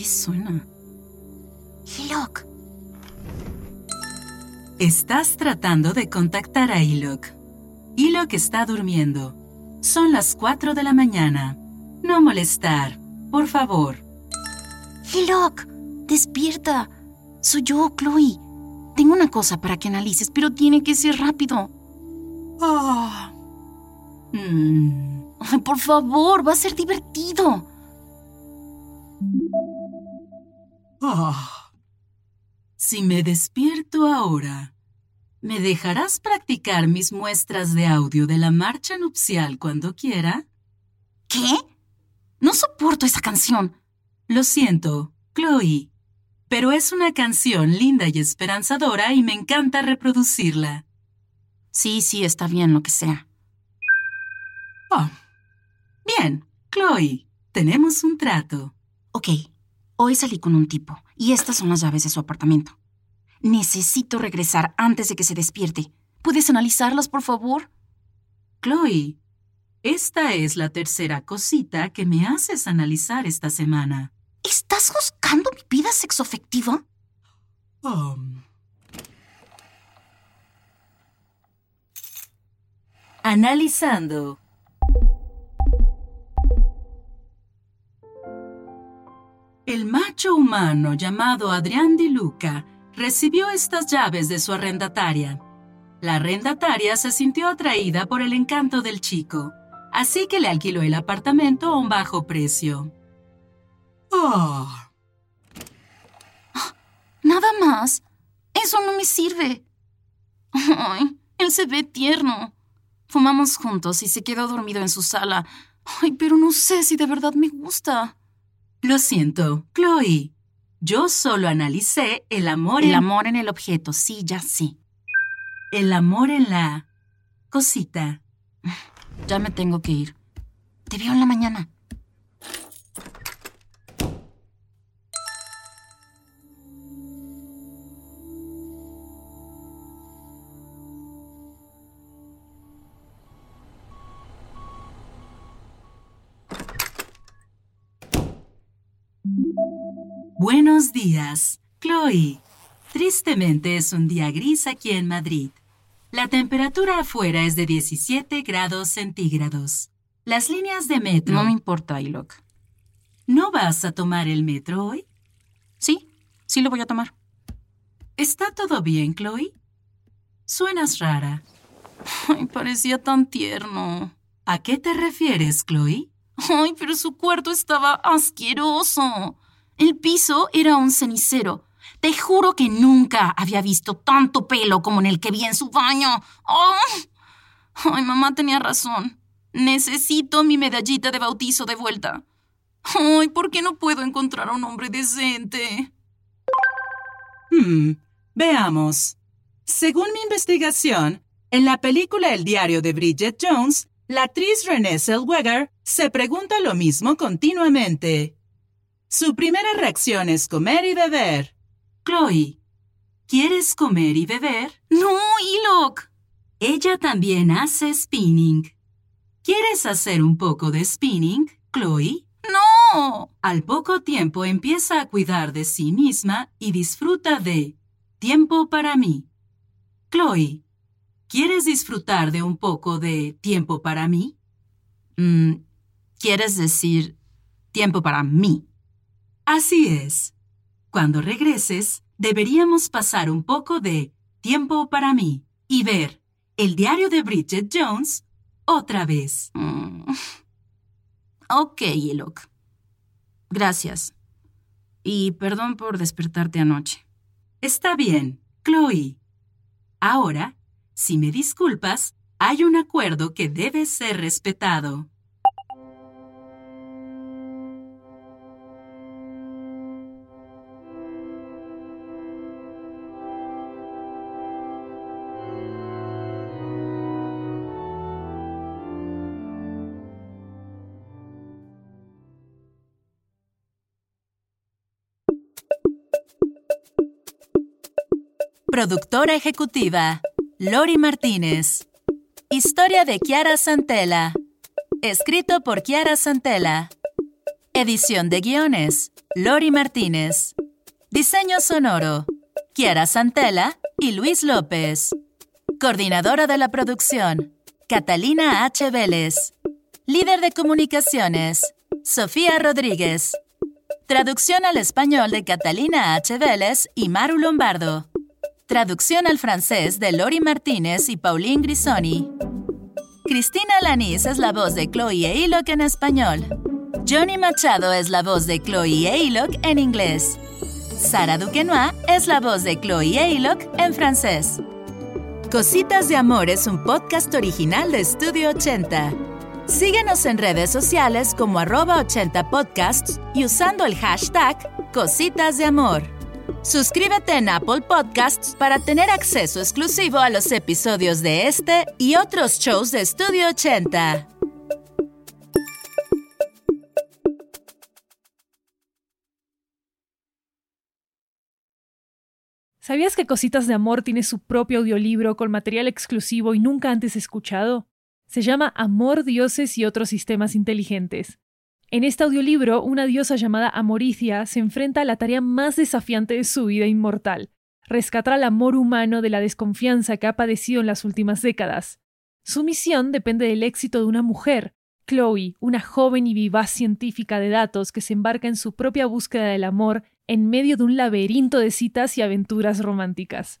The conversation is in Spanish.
¿Qué suena? Hilok, Estás tratando de contactar a Ilok. Ilok está durmiendo. Son las 4 de la mañana. No molestar, por favor. Hilok, despierta. Soy yo, Chloe. Tengo una cosa para que analices, pero tiene que ser rápido. Mm. Ay, por favor, va a ser divertido. Ah. Si me despierto ahora, ¿me dejarás practicar mis muestras de audio de la marcha nupcial cuando quiera? ¿Qué? No soporto esa canción. Lo siento, Chloe, pero es una canción linda y esperanzadora y me encanta reproducirla. Sí, sí, está bien, lo que sea. Oh. Bien, Chloe, tenemos un trato. Ok, hoy salí con un tipo y estas son las llaves de su apartamento. Necesito regresar antes de que se despierte. ¿Puedes analizarlas, por favor? Chloe, esta es la tercera cosita que me haces analizar esta semana. ¿Estás buscando mi vida sexoafectiva? Um. Analizando. El macho humano llamado Adrián Di Luca recibió estas llaves de su arrendataria. La arrendataria se sintió atraída por el encanto del chico, así que le alquiló el apartamento a un bajo precio. Oh. Nada más. Eso no me sirve. Ay, él se ve tierno. Fumamos juntos y se quedó dormido en su sala. Ay, pero no sé si de verdad me gusta. Lo siento, Chloe. Yo solo analicé el amor El en... amor en el objeto, sí, ya sí. El amor en la... cosita. Ya me tengo que ir. Te veo en la mañana. Buenos días, Chloe. Tristemente es un día gris aquí en Madrid. La temperatura afuera es de 17 grados centígrados. Las líneas de metro... No me importa, Ilok. ¿No vas a tomar el metro hoy? Sí, sí lo voy a tomar. ¿Está todo bien, Chloe? Suenas rara. Ay, parecía tan tierno. ¿A qué te refieres, Chloe? Ay, pero su cuarto estaba asqueroso. El piso era un cenicero. Te juro que nunca había visto tanto pelo como en el que vi en su baño. ¡Oh! Ay, mamá tenía razón. Necesito mi medallita de bautizo de vuelta. Ay, ¿por qué no puedo encontrar a un hombre decente? Hmm, veamos. Según mi investigación, en la película El diario de Bridget Jones, La actriz Renée Zellweger se pregunta lo mismo continuamente. Su primera reacción es comer y beber. Chloe, ¿quieres comer y beber? No, Ilok. Ella también hace spinning. ¿Quieres hacer un poco de spinning, Chloe? No. Al poco tiempo empieza a cuidar de sí misma y disfruta de tiempo para mí. Chloe, ¿quieres disfrutar de un poco de tiempo para mí? Mm, ¿Quieres decir tiempo para mí? Así es. Cuando regreses, deberíamos pasar un poco de tiempo para mí y ver el diario de Bridget Jones otra vez. Mm. Ok, Ilok. Gracias. Y perdón por despertarte anoche. Está bien, Chloe. Ahora, si me disculpas, hay un acuerdo que debe ser respetado. Productora ejecutiva, Lori Martínez. Historia de Kiara Santella. Escrito por Kiara Santella. Edición de guiones, Lori Martínez. Diseño sonoro, Kiara Santella y Luis López. Coordinadora de la producción, Catalina H. Vélez. Líder de comunicaciones, Sofía Rodríguez. Traducción al español de Catalina H. Vélez y Maru Lombardo. Traducción al francés de Lori Martínez y Pauline Grisoni. Cristina Lanís es la voz de Chloe e en español. Johnny Machado es la voz de Chloe e en inglés. Sara Duquenois es la voz de Chloe e en francés. Cositas de Amor es un podcast original de Studio 80. Síguenos en redes sociales como arroba 80 podcasts y usando el hashtag Cositas de Amor. Suscríbete en Apple Podcasts para tener acceso exclusivo a los episodios de este y otros shows de Studio 80. ¿Sabías que Cositas de Amor tiene su propio audiolibro con material exclusivo y nunca antes escuchado? Se llama Amor, Dioses y otros sistemas inteligentes. En este audiolibro, una diosa llamada Amoricia se enfrenta a la tarea más desafiante de su vida inmortal, rescatar al amor humano de la desconfianza que ha padecido en las últimas décadas. Su misión depende del éxito de una mujer, Chloe, una joven y vivaz científica de datos que se embarca en su propia búsqueda del amor en medio de un laberinto de citas y aventuras románticas.